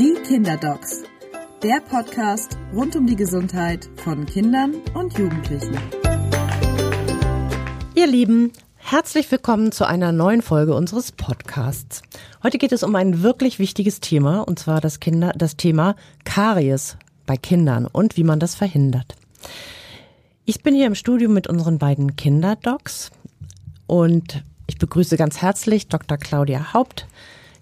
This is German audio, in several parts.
Die Kinderdocs, der Podcast rund um die Gesundheit von Kindern und Jugendlichen. Ihr Lieben, herzlich willkommen zu einer neuen Folge unseres Podcasts. Heute geht es um ein wirklich wichtiges Thema, und zwar das, Kinder, das Thema Karies bei Kindern und wie man das verhindert. Ich bin hier im Studio mit unseren beiden Kinderdocs und ich begrüße ganz herzlich Dr. Claudia Haupt,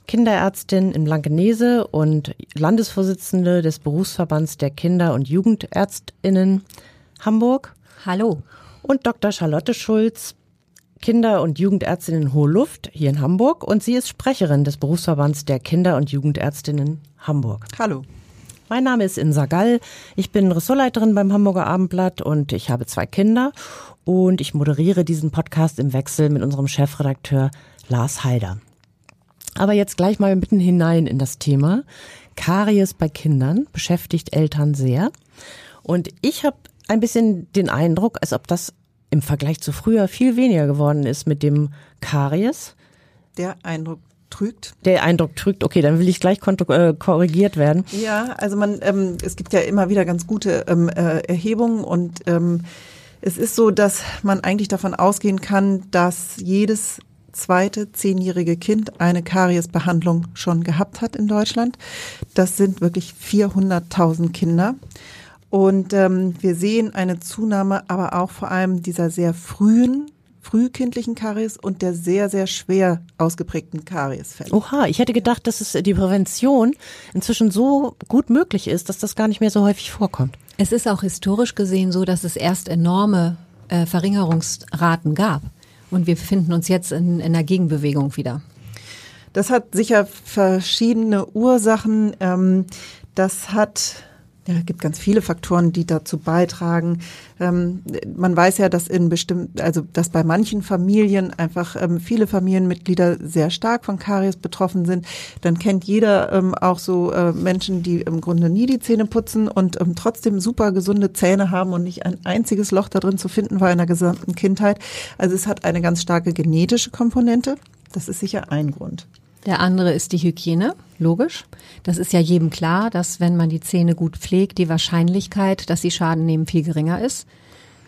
Kinderärztin in Blankenese und Landesvorsitzende des Berufsverbands der Kinder- und Jugendärztinnen Hamburg. Hallo. Und Dr. Charlotte Schulz, Kinder- und Jugendärztin in Hohe Luft hier in Hamburg und sie ist Sprecherin des Berufsverbands der Kinder- und Jugendärztinnen Hamburg. Hallo. Mein Name ist Insa Gall. Ich bin Ressortleiterin beim Hamburger Abendblatt und ich habe zwei Kinder und ich moderiere diesen Podcast im Wechsel mit unserem Chefredakteur Lars Heider. Aber jetzt gleich mal mitten hinein in das Thema. Karies bei Kindern beschäftigt Eltern sehr. Und ich habe ein bisschen den Eindruck, als ob das im Vergleich zu früher viel weniger geworden ist mit dem Karies. Der Eindruck trügt. Der Eindruck trügt, okay, dann will ich gleich äh, korrigiert werden. Ja, also man, ähm, es gibt ja immer wieder ganz gute ähm, äh, Erhebungen und ähm, es ist so, dass man eigentlich davon ausgehen kann, dass jedes zweite zehnjährige Kind eine Kariesbehandlung schon gehabt hat in Deutschland. Das sind wirklich 400.000 Kinder. Und ähm, wir sehen eine Zunahme, aber auch vor allem dieser sehr frühen frühkindlichen Karies und der sehr, sehr schwer ausgeprägten Kariesfälle. Oha, ich hätte gedacht, dass es die Prävention inzwischen so gut möglich ist, dass das gar nicht mehr so häufig vorkommt. Es ist auch historisch gesehen so, dass es erst enorme äh, Verringerungsraten gab. Und wir befinden uns jetzt in, in einer Gegenbewegung wieder. Das hat sicher verschiedene Ursachen. Ähm, das hat ja, gibt ganz viele Faktoren, die dazu beitragen. Ähm, man weiß ja, dass in bestimmt, also dass bei manchen Familien einfach ähm, viele Familienmitglieder sehr stark von Karies betroffen sind. Dann kennt jeder ähm, auch so äh, Menschen, die im Grunde nie die Zähne putzen und ähm, trotzdem super gesunde Zähne haben und nicht ein einziges Loch da drin zu finden war in der gesamten Kindheit. Also es hat eine ganz starke genetische Komponente. Das ist sicher ein Grund. Der andere ist die Hygiene, logisch. Das ist ja jedem klar, dass wenn man die Zähne gut pflegt, die Wahrscheinlichkeit, dass sie Schaden nehmen, viel geringer ist.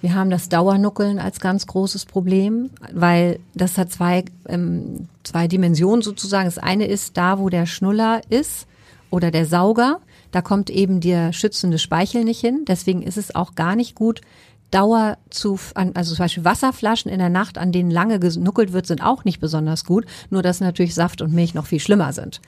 Wir haben das Dauernuckeln als ganz großes Problem, weil das hat zwei, ähm, zwei Dimensionen sozusagen. Das eine ist da, wo der Schnuller ist oder der Sauger. Da kommt eben der schützende Speichel nicht hin. Deswegen ist es auch gar nicht gut, Dauer zu, also zum Beispiel Wasserflaschen in der Nacht, an denen lange genuckelt wird, sind auch nicht besonders gut. Nur dass natürlich Saft und Milch noch viel schlimmer sind.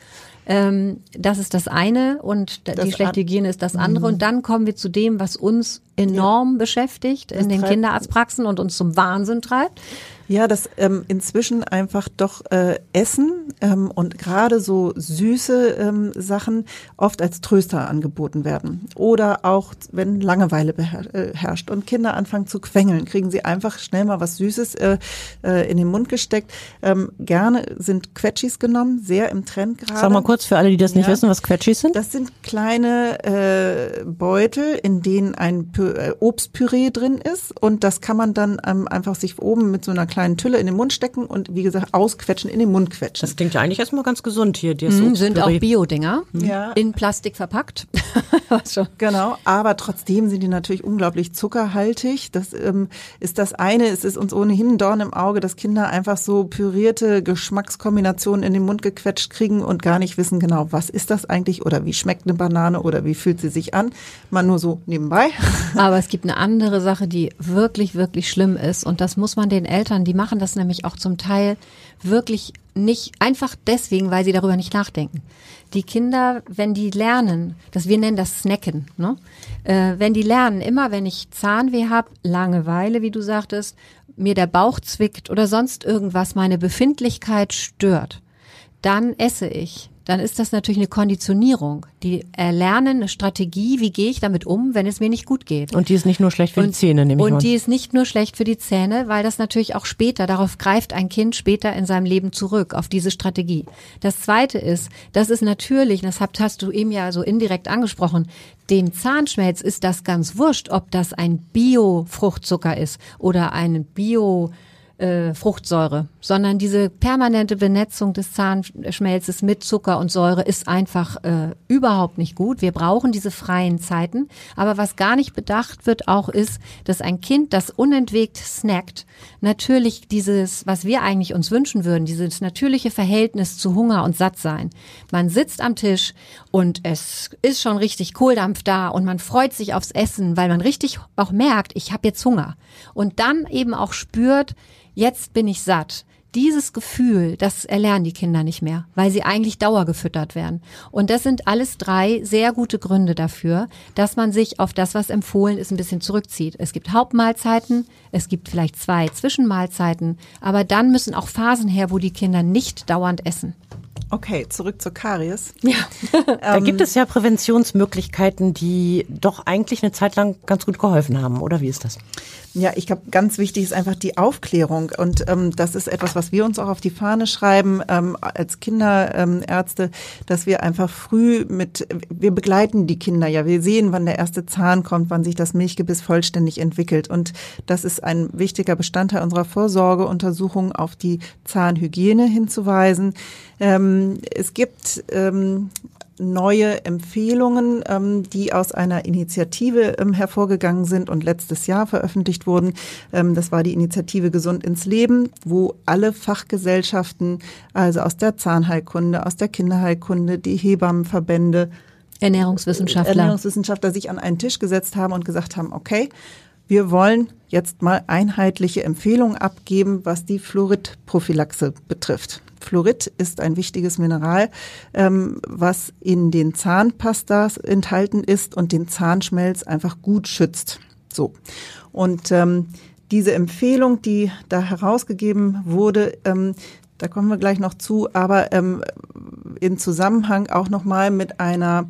Ähm, das ist das eine und das die schlechte Hygiene ist das andere. Und dann kommen wir zu dem, was uns enorm ja. beschäftigt in den Kinderarztpraxen und uns zum Wahnsinn treibt. Ja, dass ähm, inzwischen einfach doch äh, Essen ähm, und gerade so süße ähm, Sachen oft als Tröster angeboten werden. Oder auch, wenn Langeweile äh, und Kinder anfangen zu quengeln, kriegen sie einfach schnell mal was Süßes äh, äh, in den Mund gesteckt. Ähm, gerne sind Quetschis genommen, sehr im Trend gerade. Sag mal kurz für alle, die das nicht ja, wissen, was Quetschis sind. Das sind kleine äh, Beutel, in denen ein Pü äh, Obstpüree drin ist und das kann man dann ähm, einfach sich oben mit so einer kleinen Tülle in den Mund stecken und wie gesagt ausquetschen, in den Mund quetschen. Das klingt ja eigentlich erstmal ganz gesund hier. Die mhm, sind auch Bio-Dinger, mhm. ja. in Plastik verpackt. genau, aber trotzdem sind die natürlich unglaublich zuckerhaltig. Das ähm, ist das eine, es ist uns ohnehin ein Dorn im Auge, dass Kinder einfach so pürierte Geschmackskombinationen in den Mund gequetscht kriegen und gar nicht wissen genau, was ist das eigentlich oder wie schmeckt eine Banane oder wie fühlt sie sich an. Man nur so nebenbei. Aber es gibt eine andere Sache, die wirklich, wirklich schlimm ist und das muss man den Eltern, die machen das nämlich auch zum Teil wirklich nicht einfach deswegen, weil sie darüber nicht nachdenken. Die Kinder, wenn die lernen, dass wir nennen das Snacken, ne? Äh, wenn die lernen, immer wenn ich Zahnweh habe, Langeweile, wie du sagtest, mir der Bauch zwickt oder sonst irgendwas, meine Befindlichkeit stört, dann esse ich dann ist das natürlich eine Konditionierung. Die erlernen eine Strategie, wie gehe ich damit um, wenn es mir nicht gut geht. Und die ist nicht nur schlecht für und, die Zähne, nehme ich Und mal. die ist nicht nur schlecht für die Zähne, weil das natürlich auch später, darauf greift ein Kind später in seinem Leben zurück, auf diese Strategie. Das zweite ist, das ist natürlich, das hast du eben ja so indirekt angesprochen, dem Zahnschmelz ist das ganz wurscht, ob das ein Bio-Fruchtzucker ist oder ein Bio- äh, Fruchtsäure, sondern diese permanente Benetzung des Zahnschmelzes mit Zucker und Säure ist einfach äh, überhaupt nicht gut. Wir brauchen diese freien Zeiten. Aber was gar nicht bedacht wird auch ist, dass ein Kind, das unentwegt snackt, natürlich dieses, was wir eigentlich uns wünschen würden, dieses natürliche Verhältnis zu Hunger und Sattsein. Man sitzt am Tisch und es ist schon richtig Kohldampf da und man freut sich aufs Essen, weil man richtig auch merkt, ich habe jetzt Hunger. Und dann eben auch spürt, jetzt bin ich satt. Dieses Gefühl, das erlernen die Kinder nicht mehr, weil sie eigentlich dauergefüttert werden. Und das sind alles drei sehr gute Gründe dafür, dass man sich auf das, was empfohlen ist, ein bisschen zurückzieht. Es gibt Hauptmahlzeiten, es gibt vielleicht zwei Zwischenmahlzeiten, aber dann müssen auch Phasen her, wo die Kinder nicht dauernd essen. Okay, zurück zur Karies. Ja. da gibt es ja Präventionsmöglichkeiten, die doch eigentlich eine Zeit lang ganz gut geholfen haben, oder wie ist das? Ja, ich glaube, ganz wichtig ist einfach die Aufklärung. Und ähm, das ist etwas, was wir uns auch auf die Fahne schreiben ähm, als Kinderärzte, dass wir einfach früh mit, wir begleiten die Kinder ja. Wir sehen, wann der erste Zahn kommt, wann sich das Milchgebiss vollständig entwickelt. Und das ist ein wichtiger Bestandteil unserer Vorsorgeuntersuchung, auf die Zahnhygiene hinzuweisen. Ähm, es gibt ähm, neue Empfehlungen, ähm, die aus einer Initiative ähm, hervorgegangen sind und letztes Jahr veröffentlicht wurden. Ähm, das war die Initiative Gesund ins Leben, wo alle Fachgesellschaften, also aus der Zahnheilkunde, aus der Kinderheilkunde, die Hebammenverbände, Ernährungswissenschaftler. Ernährungswissenschaftler sich an einen Tisch gesetzt haben und gesagt haben, okay, wir wollen jetzt mal einheitliche Empfehlungen abgeben, was die Fluoridprophylaxe betrifft. Fluorid ist ein wichtiges Mineral, ähm, was in den Zahnpastas enthalten ist und den Zahnschmelz einfach gut schützt. So. Und ähm, diese Empfehlung, die da herausgegeben wurde, ähm, da kommen wir gleich noch zu, aber ähm, in Zusammenhang auch nochmal mit einer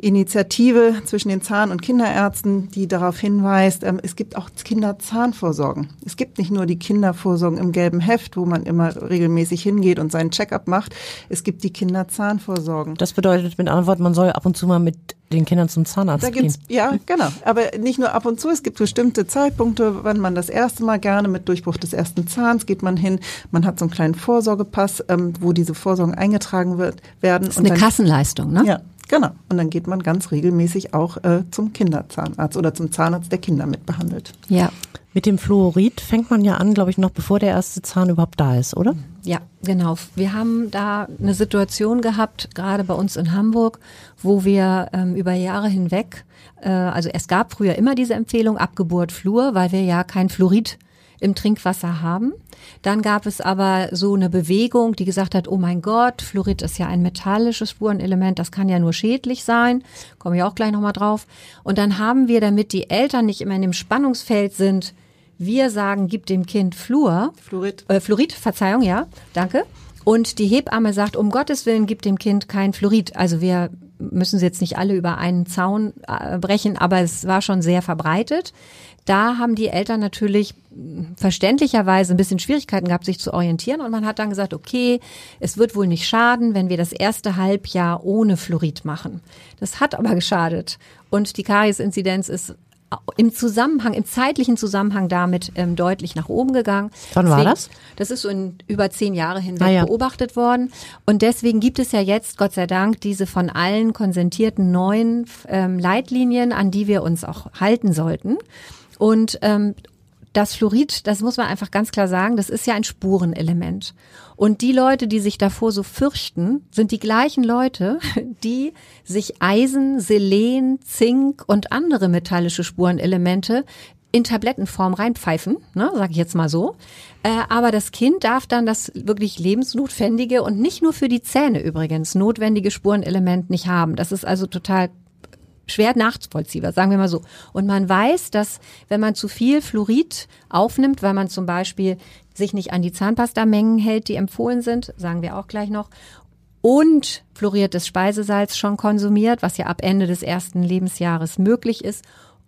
Initiative zwischen den Zahn- und Kinderärzten, die darauf hinweist, ähm, es gibt auch Kinderzahnvorsorgen. Es gibt nicht nur die Kindervorsorgen im gelben Heft, wo man immer regelmäßig hingeht und seinen Checkup macht. Es gibt die Kinderzahnvorsorgen. Das bedeutet mit anderen Worten, man soll ab und zu mal mit den Kindern zum Zahnarzt da gehen. Ja, genau. Aber nicht nur ab und zu. Es gibt bestimmte Zeitpunkte, wann man das erste Mal gerne mit Durchbruch des ersten Zahns geht man hin. Man hat so einen kleinen Vorsorgepass, ähm, wo diese Vorsorgen eingetragen wird, werden. Das ist eine dann, Kassenleistung, ne? Ja. Genau. Und dann geht man ganz regelmäßig auch äh, zum Kinderzahnarzt oder zum Zahnarzt, der Kinder mitbehandelt. Ja. Mit dem Fluorid fängt man ja an, glaube ich, noch bevor der erste Zahn überhaupt da ist, oder? Ja, genau. Wir haben da eine Situation gehabt, gerade bei uns in Hamburg, wo wir ähm, über Jahre hinweg, äh, also es gab früher immer diese Empfehlung Abgeburt Fluor, weil wir ja kein Fluorid im Trinkwasser haben. Dann gab es aber so eine Bewegung, die gesagt hat, oh mein Gott, Fluorid ist ja ein metallisches Spurenelement, das kann ja nur schädlich sein. Komme ich auch gleich nochmal drauf. Und dann haben wir, damit die Eltern nicht immer in dem Spannungsfeld sind, wir sagen, gib dem Kind Fluor. Fluorid. Äh, Fluorid, Verzeihung, ja, danke. Und die Hebamme sagt, um Gottes Willen, gib dem Kind kein Fluorid. Also wir müssen sie jetzt nicht alle über einen Zaun äh, brechen, aber es war schon sehr verbreitet. Da haben die Eltern natürlich verständlicherweise ein bisschen Schwierigkeiten gehabt, sich zu orientieren. Und man hat dann gesagt, okay, es wird wohl nicht schaden, wenn wir das erste Halbjahr ohne Fluorid machen. Das hat aber geschadet. Und die Karies-Inzidenz ist im Zusammenhang, im zeitlichen Zusammenhang damit ähm, deutlich nach oben gegangen. Wann deswegen, war das? Das ist so in über zehn Jahre hinweg Ah, ja. beobachtet worden. Und deswegen gibt es ja jetzt, Gott sei Dank, diese von allen konsentierten neuen ähm, Leitlinien, an die wir uns auch halten sollten. Und ähm, das Fluorid, das muss man einfach ganz klar sagen, das ist ja ein Spurenelement. Und die Leute, die sich davor so fürchten, sind die gleichen Leute, die sich Eisen, Selen, Zink und andere metallische Spurenelemente in Tablettenform reinpfeifen, ne, sage ich jetzt mal so. Äh, aber das Kind darf dann das wirklich lebensnotwendige und nicht nur für die Zähne übrigens notwendige Spurenelement nicht haben. Das ist also total schwer nachvollziehbar, sagen wir mal so. Und man weiß, dass wenn man zu viel Fluorid aufnimmt, weil man zum Beispiel sich nicht an die Zahnpastamengen hält, die empfohlen sind, sagen wir auch gleich noch, und fluoriertes Speisesalz schon konsumiert, was ja ab Ende des ersten Lebensjahres möglich ist,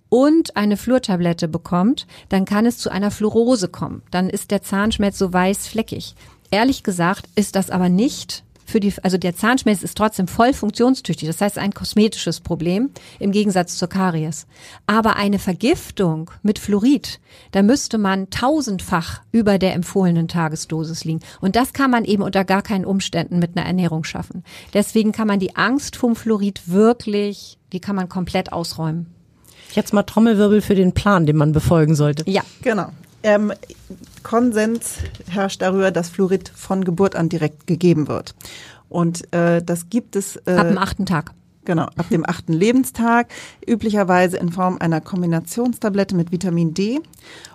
und eine Fluortablette bekommt, dann kann es zu einer Fluorose kommen. Dann ist der Zahnschmelz so weiß fleckig. Ehrlich gesagt ist das aber nicht für die, also der Zahnschmelz ist trotzdem voll funktionstüchtig. Das heißt, ein kosmetisches Problem im Gegensatz zur Karies. Aber eine Vergiftung mit Fluorid, da müsste man tausendfach über der empfohlenen Tagesdosis liegen. Und das kann man eben unter gar keinen Umständen mit einer Ernährung schaffen. Deswegen kann man die Angst vom Fluorid wirklich, die kann man komplett ausräumen. Jetzt mal Trommelwirbel für den Plan, den man befolgen sollte. Ja. Genau. Ähm, Konsens herrscht darüber, dass Fluorid von Geburt an direkt gegeben wird. Und äh, das gibt es äh, Ab dem achten Tag. Genau, ab dem achten Lebenstag, üblicherweise in Form einer Kombinationstablette mit Vitamin D.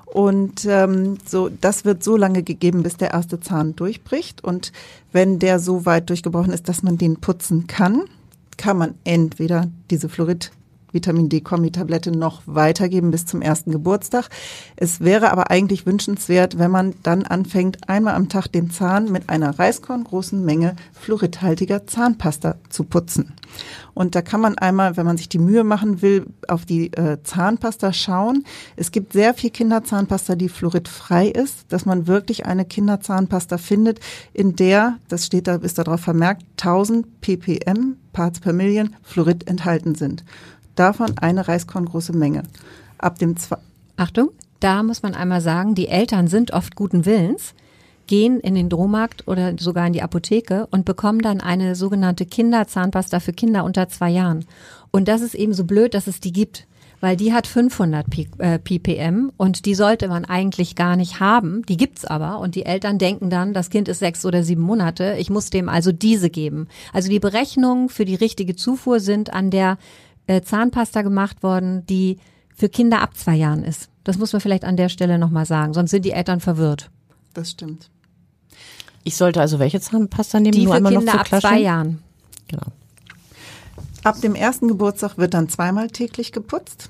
Und ähm, so, das wird so lange gegeben, bis der erste Zahn durchbricht. Und wenn der so weit durchgebrochen ist, dass man den putzen kann, kann man entweder diese Fluorid Vitamin D-Kombi-Tablette noch weitergeben bis zum ersten Geburtstag. Es wäre aber eigentlich wünschenswert, wenn man dann anfängt, einmal am Tag den Zahn mit einer reiskorngroßen Menge fluoridhaltiger Zahnpasta zu putzen. Und da kann man einmal, wenn man sich die Mühe machen will, auf die äh, Zahnpasta schauen. Es gibt sehr viel Kinderzahnpasta, die fluoridfrei ist, dass man wirklich eine Kinderzahnpasta findet, in der, das steht da, ist darauf vermerkt, 1000 ppm, Parts per Million, Fluorid enthalten sind davon eine Reiskorngroße Menge. Ab dem zwei Achtung, da muss man einmal sagen, die Eltern sind oft guten Willens, gehen in den Drohmarkt oder sogar in die Apotheke und bekommen dann eine sogenannte Kinderzahnpasta für Kinder unter zwei Jahren. Und das ist eben so blöd, dass es die gibt weil die hat 500 ppm und die sollte man eigentlich gar nicht haben. Die gibt's aber und die Eltern denken dann, das Kind ist sechs oder sieben Monate, ich muss dem also diese geben. Also die Berechnungen für die richtige Zufuhr sind an der äh, Zahnpasta gemacht worden, die für Kinder ab zwei Jahren ist. Das muss man vielleicht an der Stelle nochmal sagen, sonst sind die Eltern verwirrt. Das stimmt. Ich sollte also welche Zahnpasta nehmen? Die Nur für einmal Kinder noch ab zwei Jahren. Genau. Ab dem ersten Geburtstag wird dann zweimal täglich geputzt.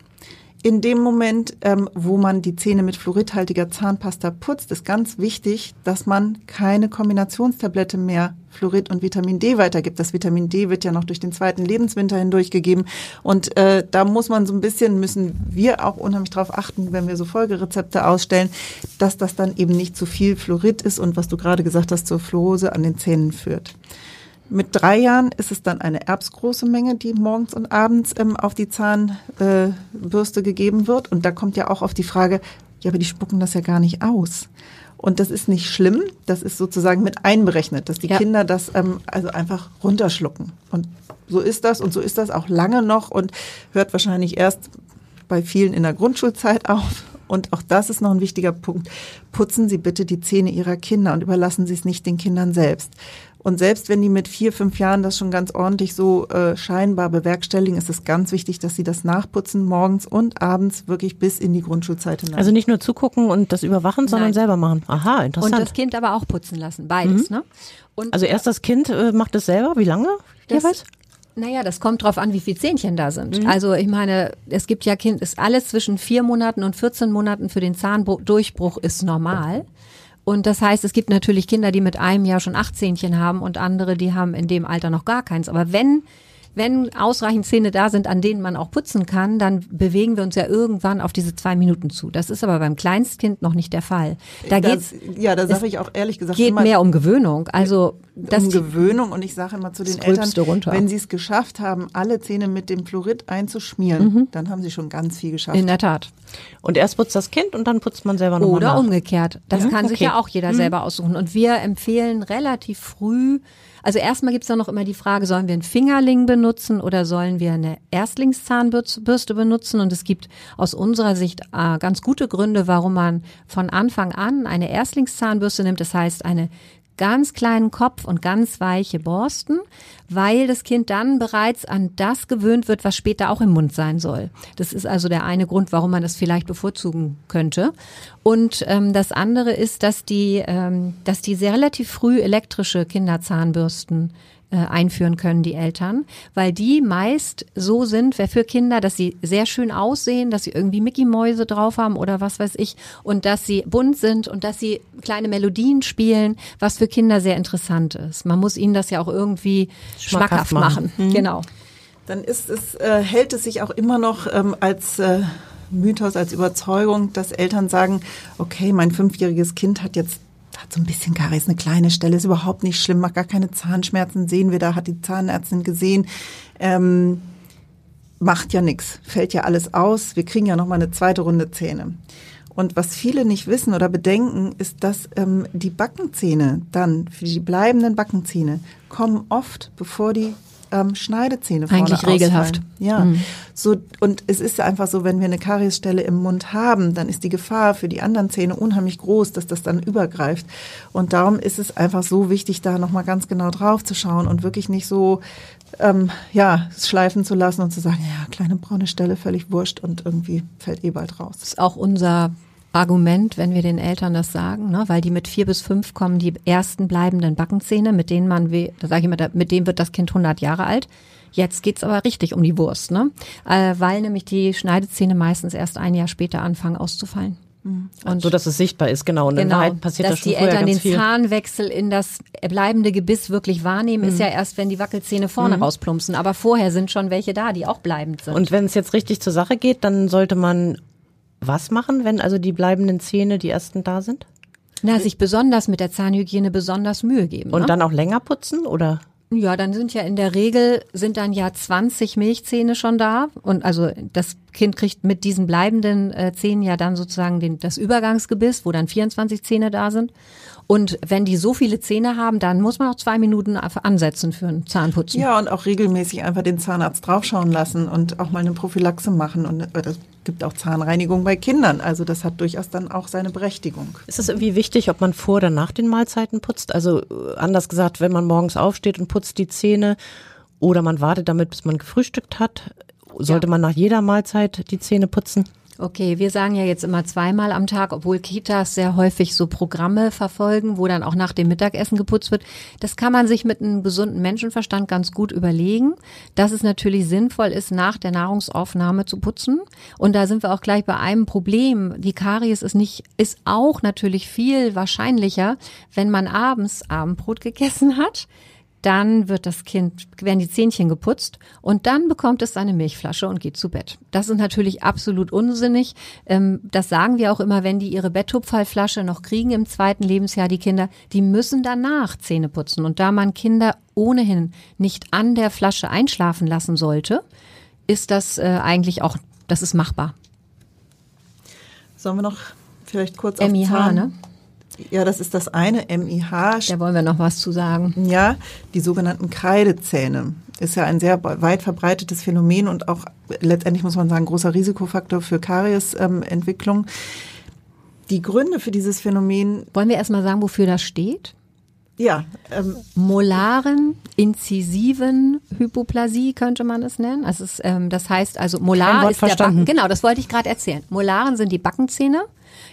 In dem Moment, ähm, wo man die Zähne mit fluoridhaltiger Zahnpasta putzt, ist ganz wichtig, dass man keine Kombinationstablette mehr Fluorid und Vitamin D weitergibt. Das Vitamin D wird ja noch durch den zweiten Lebenswinter hindurch gegeben. Und äh, da muss man so ein bisschen, müssen wir auch unheimlich darauf achten, wenn wir so Folgerezepte ausstellen, dass das dann eben nicht zu viel Fluorid ist und was du gerade gesagt hast, zur Fluorose an den Zähnen führt. Mit drei Jahren ist es dann eine erbsgroße Menge, die morgens und abends ähm, auf die Zahnbürste äh, gegeben wird. Und da kommt ja auch auf die Frage, ja, aber die spucken das ja gar nicht aus. Und das ist nicht schlimm, das ist sozusagen mit einberechnet, dass die ja. Kinder das ähm, also einfach runterschlucken. Und so ist das und so ist das auch lange noch und hört wahrscheinlich erst bei vielen in der Grundschulzeit auf. Und auch das ist noch ein wichtiger Punkt. Putzen Sie bitte die Zähne Ihrer Kinder und überlassen Sie es nicht den Kindern selbst. Und selbst wenn die mit vier, fünf Jahren das schon ganz ordentlich so äh, scheinbar bewerkstelligen, ist es ganz wichtig, dass sie das nachputzen morgens und abends wirklich bis in die Grundschulzeit hinein. Also nicht nur zugucken und das überwachen, sondern Nein. selber machen. Aha, interessant. Und das Kind aber auch putzen lassen, beides. Mhm. Ne? Und also erst das Kind äh, macht es selber, wie lange das, jeweils? Naja, das kommt drauf an, wie viel Zähnchen da sind. Mhm. Also ich meine, es gibt ja Kind, ist alles zwischen vier Monaten und 14 Monaten für den Zahndurchbruch ist normal. Und das heißt, es gibt natürlich Kinder, die mit einem Jahr schon acht Zähnchen haben und andere, die haben in dem Alter noch gar keins. Aber wenn wenn ausreichend Zähne da sind, an denen man auch putzen kann, dann bewegen wir uns ja irgendwann auf diese zwei Minuten zu. Das ist aber beim Kleinstkind noch nicht der Fall. Da das, geht's, ja, da sage ich auch ehrlich gesagt geht immer, mehr um Gewöhnung. Also das um Gewöhnung und ich sage immer zu den Eltern, runter. wenn sie es geschafft haben, alle Zähne mit dem Fluorid einzuschmieren, mhm. dann haben sie schon ganz viel geschafft. In der Tat. Und erst putzt das Kind und dann putzt man selber nochmal Oder nach. umgekehrt. Das ja? kann okay. sich ja auch jeder mhm. selber aussuchen. Und wir empfehlen relativ früh also erstmal gibt's da noch immer die Frage, sollen wir einen Fingerling benutzen oder sollen wir eine Erstlingszahnbürste benutzen? Und es gibt aus unserer Sicht äh, ganz gute Gründe, warum man von Anfang an eine Erstlingszahnbürste nimmt. Das heißt, eine ganz kleinen Kopf und ganz weiche Borsten, weil das Kind dann bereits an das gewöhnt wird, was später auch im Mund sein soll. Das ist also der eine Grund, warum man das vielleicht bevorzugen könnte. Und ähm, das andere ist, dass die, ähm, dass die sehr relativ früh elektrische Kinderzahnbürsten äh, einführen können, die Eltern, weil die meist so sind, wer für Kinder, dass sie sehr schön aussehen, dass sie irgendwie Mickey-Mäuse drauf haben oder was weiß ich und dass sie bunt sind und dass sie kleine Melodien spielen, was für Kinder sehr interessant ist. Man muss ihnen das ja auch irgendwie schmackhaft, schmackhaft machen. machen. Mhm. Genau. Dann ist es, äh, hält es sich auch immer noch ähm, als äh, Mythos, als Überzeugung, dass Eltern sagen, okay, mein fünfjähriges Kind hat jetzt hat so ein bisschen Karies, eine kleine Stelle, ist überhaupt nicht schlimm, macht gar keine Zahnschmerzen, sehen wir da, hat die Zahnärztin gesehen. Ähm, macht ja nichts, fällt ja alles aus. Wir kriegen ja noch mal eine zweite Runde Zähne. Und was viele nicht wissen oder bedenken, ist, dass ähm, die Backenzähne dann, für die bleibenden Backenzähne, kommen oft, bevor die ähm, Schneidezähne vorne Eigentlich regelhaft. ausfallen. Ja, Mhm. so und es ist einfach so, wenn wir eine Kariesstelle im Mund haben, dann ist die Gefahr für die anderen Zähne unheimlich groß, dass das dann übergreift. Und darum ist es einfach so wichtig, da noch mal ganz genau drauf zu schauen und wirklich nicht so ähm, ja schleifen zu lassen und zu sagen, ja kleine braune Stelle, völlig wurscht und irgendwie fällt eh bald raus. ist auch unser Argument, wenn wir den Eltern das sagen, ne? weil die mit vier bis fünf kommen die ersten bleibenden Backenzähne, mit denen man, we- da sage ich immer, da- mit denen wird das Kind 100 Jahre alt. Jetzt geht's aber richtig um die Wurst, ne? Äh, weil nämlich die Schneidezähne meistens erst ein Jahr später anfangen auszufallen. Und so, dass es sichtbar ist, genau. Und in Wahrheit passiert dass das schon die Eltern den viel. Zahnwechsel in das bleibende Gebiss wirklich wahrnehmen, ist ja erst, wenn die Wackelzähne vorne rausplumpsen. Aber vorher sind schon welche da, die auch bleibend sind. Und wenn es jetzt richtig zur Sache geht, dann sollte man was machen, wenn also die bleibenden Zähne die ersten da sind? Na, sich besonders mit der Zahnhygiene besonders Mühe geben. Und ne? dann auch länger putzen oder? Ja, dann sind ja in der Regel sind dann ja 20 Milchzähne schon da und also das Kind kriegt mit diesen bleibenden äh, Zähnen ja dann sozusagen den, das Übergangsgebiss, wo dann 24 Zähne da sind. Und wenn die so viele Zähne haben, dann muss man auch zwei Minuten ansetzen für ein Zahnputzen. Ja, und auch regelmäßig einfach den Zahnarzt draufschauen lassen und auch mal eine Prophylaxe machen. Und äh, das gibt auch Zahnreinigung bei Kindern. Also das hat durchaus dann auch seine Berechtigung. Ist es irgendwie wichtig, ob man vor oder nach den Mahlzeiten putzt? Also äh, anders gesagt, wenn man morgens aufsteht und putzt die Zähne oder man wartet damit, bis man gefrühstückt hat, sollte Ja. man nach jeder Mahlzeit die Zähne putzen? Okay, wir sagen ja jetzt immer zweimal am Tag, obwohl Kitas sehr häufig so Programme verfolgen, wo dann auch nach dem Mittagessen geputzt wird. Das kann man sich mit einem gesunden Menschenverstand ganz gut überlegen, dass es natürlich sinnvoll ist, nach der Nahrungsaufnahme zu putzen. Und da sind wir auch gleich bei einem Problem. Die Karies ist nicht, ist auch natürlich viel wahrscheinlicher, wenn man abends Abendbrot gegessen hat dann wird das Kind, werden die Zähnchen geputzt und dann bekommt es seine Milchflasche und geht zu Bett. Das ist natürlich absolut unsinnig. Ähm, Das sagen wir auch immer, wenn die ihre Betttupferlflasche noch kriegen im zweiten Lebensjahr, die Kinder, die müssen danach Zähne putzen. Und da man Kinder ohnehin nicht an der Flasche einschlafen lassen sollte, ist das äh, eigentlich auch, das ist machbar. Sollen wir noch vielleicht kurz auf MIH, Zahn? ne? Ja, das ist das eine, MIH. Da wollen wir noch was zu sagen. Ja, die sogenannten Kreidezähne ist ja ein sehr weit verbreitetes Phänomen und auch letztendlich muss man sagen großer Risikofaktor für Kariesentwicklung. die Gründe für dieses Phänomen, Wollen wir erstmal sagen, wofür das steht? ja, ähm, molaren, inzisiven Hypoplasie könnte man es nennen. Also es, ähm, das heißt also molar ist der verstanden. Backen. Genau, das wollte ich gerade erzählen. Molaren sind die Backenzähne,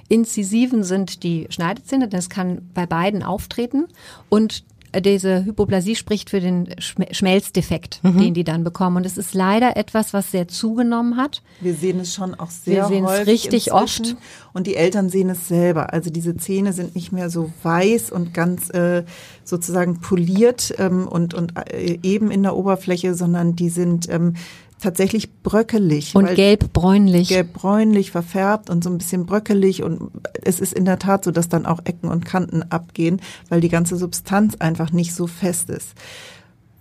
inzisiven sind die Schneidezähne. Das kann bei beiden auftreten und diese Hypoplasie spricht für den Schm- Schmelzdefekt, Mhm. den die dann bekommen. Und es ist leider etwas, was sehr zugenommen hat. wir sehen es schon auch sehr Wir sehen es häufig richtig inzwischen. oft. Und die Eltern sehen es selber. Also diese Zähne sind nicht mehr so weiß und ganz äh, sozusagen poliert ähm, und, und äh, eben in der Oberfläche, sondern die sind ähm, tatsächlich bröckelig. Und gelb-bräunlich. gelb-bräunlich verfärbt und so ein bisschen bröckelig und es ist in der Tat so, dass dann auch Ecken und Kanten abgehen, weil die ganze Substanz einfach nicht so fest ist.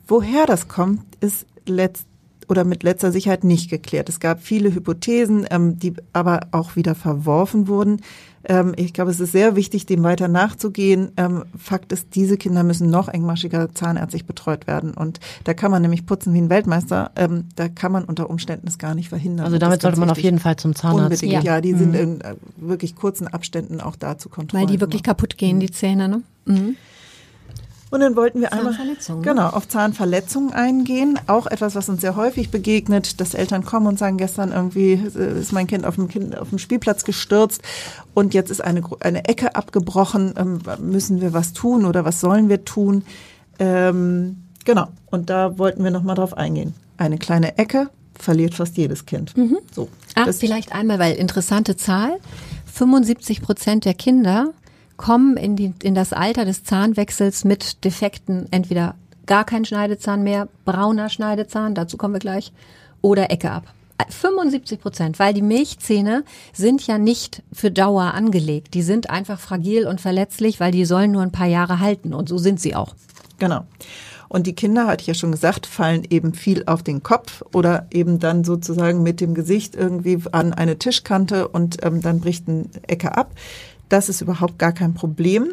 Woher das kommt, ist letzt oder mit letzter Sicherheit nicht geklärt. Es gab viele Hypothesen, ähm, die aber auch wieder verworfen wurden. Ähm, ich glaube, es ist sehr wichtig, dem weiter nachzugehen. Ähm, Fakt ist, diese Kinder müssen noch engmaschiger zahnärztlich betreut werden. Und da kann man nämlich putzen wie ein Weltmeister. Ähm, da kann man unter Umständen es gar nicht verhindern. Also damit sollte man auf jeden Fall zum Zahnarzt. Unbedingt, Ja. ja. die sind in äh, wirklich kurzen Abständen auch da zu kontrollieren. weil die wirklich kaputt gehen, die Zähne. Ne? Mhm. Und dann wollten wir einmal Zahnverletzungen, genau auf Zahnverletzungen eingehen. Auch etwas, was uns sehr häufig begegnet, dass Eltern kommen und sagen, gestern irgendwie äh, ist mein Kind auf dem, kind, auf dem Spielplatz gestürzt und jetzt ist eine, eine Ecke abgebrochen. Ähm, müssen wir was tun oder was sollen wir tun? Ähm, genau. Und da wollten wir noch mal drauf eingehen. Eine kleine Ecke verliert fast jedes Kind. So. Ach, Das- vielleicht einmal, weil interessante Zahl. 75 Prozent der Kinder kommen in, die, in das Alter des Zahnwechsels mit Defekten, entweder gar kein Schneidezahn mehr, brauner Schneidezahn, dazu kommen wir gleich, oder Ecke ab. 75 Prozent, weil die Milchzähne sind ja nicht für Dauer angelegt. Die sind einfach fragil und verletzlich, weil die sollen nur ein paar Jahre halten und so sind sie auch. Genau. Und die Kinder, hatte ich ja schon gesagt, fallen eben viel auf den Kopf oder eben dann sozusagen mit dem Gesicht irgendwie an eine Tischkante und ähm, dann bricht eine Ecke ab. Das ist überhaupt gar kein Problem.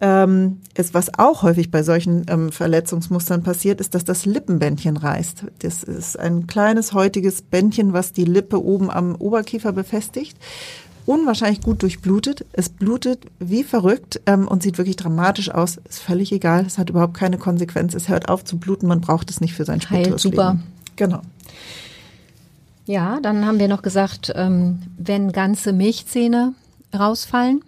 Ähm, ist, was auch häufig bei solchen ähm, Verletzungsmustern passiert, ist, dass das Lippenbändchen reißt. Das ist ein kleines häutiges Bändchen, was die Lippe oben am Oberkiefer befestigt unwahrscheinlich gut durchblutet. Es blutet wie verrückt ähm, und sieht wirklich dramatisch aus. Ist völlig egal. Es hat überhaupt keine Konsequenz. Es hört auf zu bluten. Man braucht es nicht für sein Heilt super. Genau. Ja, dann haben wir noch gesagt, ähm, wenn ganze Milchzähne rausfallen,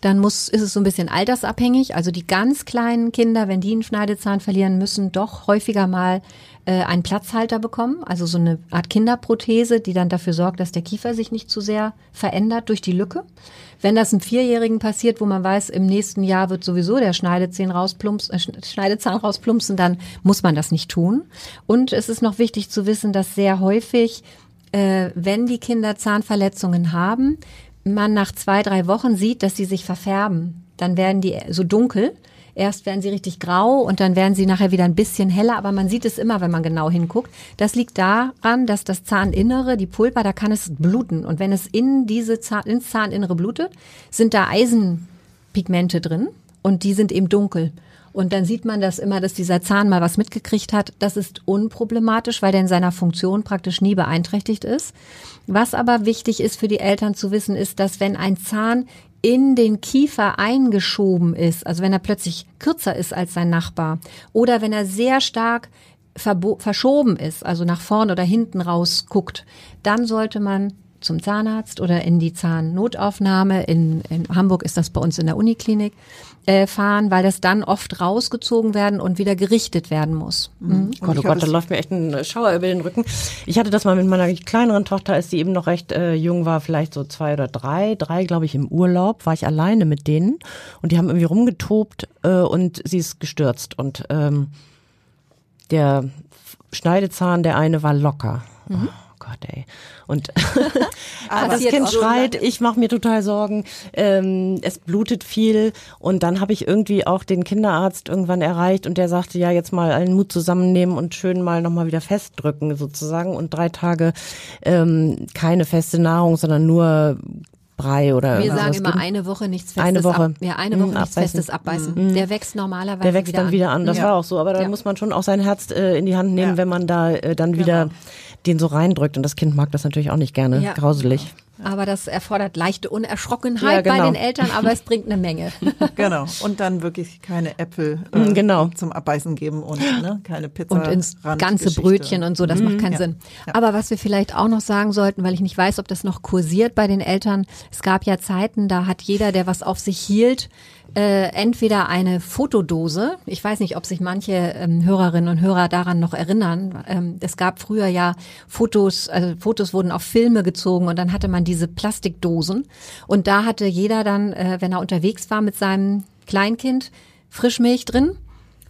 dann muss, ist es so ein bisschen altersabhängig. Also die ganz kleinen Kinder, wenn die einen Schneidezahn verlieren, müssen doch häufiger mal äh, einen Platzhalter bekommen, also so eine Art Kinderprothese, die dann dafür sorgt, dass der Kiefer sich nicht zu sehr verändert durch die Lücke. Wenn das einem Vierjährigen passiert, wo man weiß, im nächsten Jahr wird sowieso der Schneidezahn, rausplumps, äh, Schneidezahn rausplumpsen, dann muss man das nicht tun. Und es ist noch wichtig zu wissen, dass sehr häufig, äh, wenn die Kinder Zahnverletzungen haben, man nach zwei, drei Wochen sieht, dass sie sich verfärben. Dann werden die so dunkel. Erst werden sie richtig grau und dann werden sie nachher wieder ein bisschen heller, aber man sieht es immer, wenn man genau hinguckt. Das liegt daran, dass das Zahninnere, die Pulpa, da kann es bluten. Und wenn es in diese Zahn, ins Zahninnere blutet, sind da Eisenpigmente drin und die sind eben dunkel. Und dann sieht man das immer, dass dieser Zahn mal was mitgekriegt hat. Das ist unproblematisch, weil der in seiner Funktion praktisch nie beeinträchtigt ist. Was aber wichtig ist für die Eltern zu wissen, ist, dass wenn ein Zahn in den Kiefer eingeschoben ist, also wenn er plötzlich kürzer ist als sein Nachbar oder wenn er sehr stark verschoben ist, also nach vorn oder hinten raus guckt, dann sollte man zum Zahnarzt oder in die Zahnnotaufnahme. In, in Hamburg ist das bei uns in der Uniklinik äh, fahren, weil das dann oft rausgezogen werden und wieder gerichtet werden muss. Mhm. mhm. Gott, oh Gott, da läuft mir echt ein Schauer über den Rücken. Ich hatte das mal mit meiner kleineren Tochter, als sie eben noch recht äh, jung war, vielleicht so zwei oder drei, drei glaube ich im Urlaub, war ich alleine mit denen und die haben irgendwie rumgetobt äh, und sie ist gestürzt und ähm, der Schneidezahn, der eine war locker. Mhm. Gott, ey. Und das Kind schreit, ich mache mir total Sorgen, ähm, es blutet viel und dann habe ich irgendwie auch den Kinderarzt irgendwann erreicht und der sagte, ja, jetzt mal allen Mut zusammennehmen und schön mal nochmal wieder festdrücken sozusagen und drei Tage ähm, keine feste Nahrung, sondern nur Brei oder Wir sagen immer geben. eine Woche nichts Festes. Eine Woche. Ab, ja, eine Woche mhm, nichts Festes abbeißen. Mhm. Der wächst normalerweise Der wächst wieder dann wieder an. Das ja. war auch so. Aber da ja. muss man schon auch sein Herz äh, in die Hand nehmen, ja. wenn man da äh, dann wieder genau den so reindrückt. Und das Kind mag das natürlich auch nicht gerne. Ja. Grauselig. Aber das erfordert leichte Unerschrockenheit ja, genau. bei den Eltern, aber es bringt eine Menge. genau. Und dann wirklich keine Äpfel äh, mm, genau. zum Abbeißen geben und ne, keine Pizza. Und ins ganze Brötchen und so, das mhm. macht keinen ja. Sinn. Ja. Aber was wir vielleicht auch noch sagen sollten, weil ich nicht weiß, ob das noch kursiert bei den Eltern, es gab ja Zeiten, da hat jeder, der was auf sich hielt, äh, entweder eine Fotodose, ich weiß nicht, ob sich manche ähm, Hörerinnen und Hörer daran noch erinnern. Ähm, es gab früher ja Fotos, also Fotos wurden auf Filme gezogen und dann hatte man diese Plastikdosen und da hatte jeder dann, äh, wenn er unterwegs war mit seinem Kleinkind, Frischmilch drin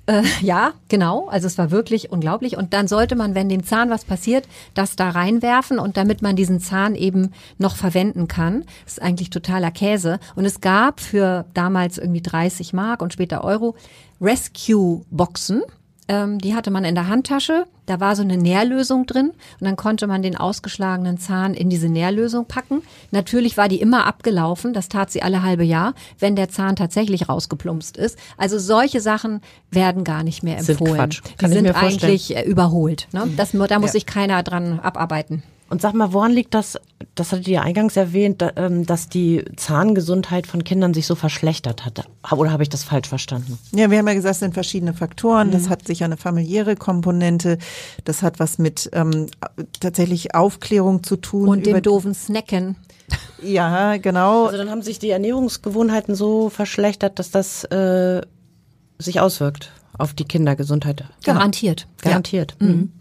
äh, ja, genau. Also es war wirklich unglaublich. Und dann sollte man, wenn dem Zahn was passiert, das da reinwerfen und damit man diesen Zahn eben noch verwenden kann. Das ist eigentlich totaler Käse. Und es gab für damals irgendwie 30 Mark und später Euro Rescue-Boxen ähm, die hatte man in der Handtasche. Da war so eine Nährlösung drin und dann konnte man den ausgeschlagenen Zahn in diese Nährlösung packen. Natürlich war die immer abgelaufen, das tat sie alle halbe Jahr, wenn der Zahn tatsächlich rausgeplumpst ist. Also solche Sachen werden gar nicht mehr empfohlen. Sind Quatsch. Kann die sind eigentlich äh, überholt. Ne? Das, da muss ja. sich keiner dran abarbeiten. Und sag mal, woran liegt das, das hattet ihr eingangs erwähnt, ähm, dass die Zahngesundheit von Kindern sich so verschlechtert hat? Oder habe ich das falsch verstanden? Ja, wir haben ja gesagt, es sind verschiedene Faktoren. Das mhm. hat sicher eine familiäre Komponente. Das hat was mit ähm, tatsächlich Aufklärung zu tun. Und dem doofen Snacken. Ja, genau. Also dann haben sich die Ernährungsgewohnheiten so verschlechtert, dass das äh, sich auswirkt auf die Kindergesundheit. Garantiert. Garantiert. Ja. Mhm.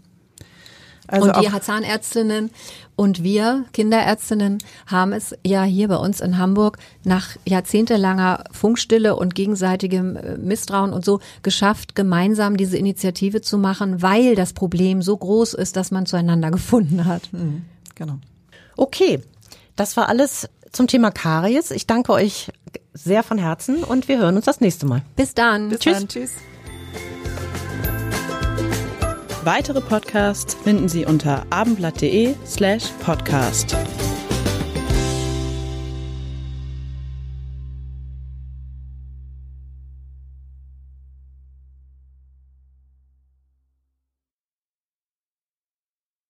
Also und die Zahnärztinnen und wir Kinderärztinnen haben es ja hier bei uns in Hamburg nach jahrzehntelanger Funkstille und gegenseitigem äh, Misstrauen und so geschafft, gemeinsam diese Initiative zu machen, weil das Problem so groß ist, dass man zueinander gefunden hat. Mhm. Genau. Okay, das war alles zum Thema Karies. Ich danke euch sehr von Herzen und wir hören uns das nächste Mal. Bis dann. Bis Tschüss. dann. Tschüss. Weitere Podcasts finden Sie unter abendblatt.de slash podcast.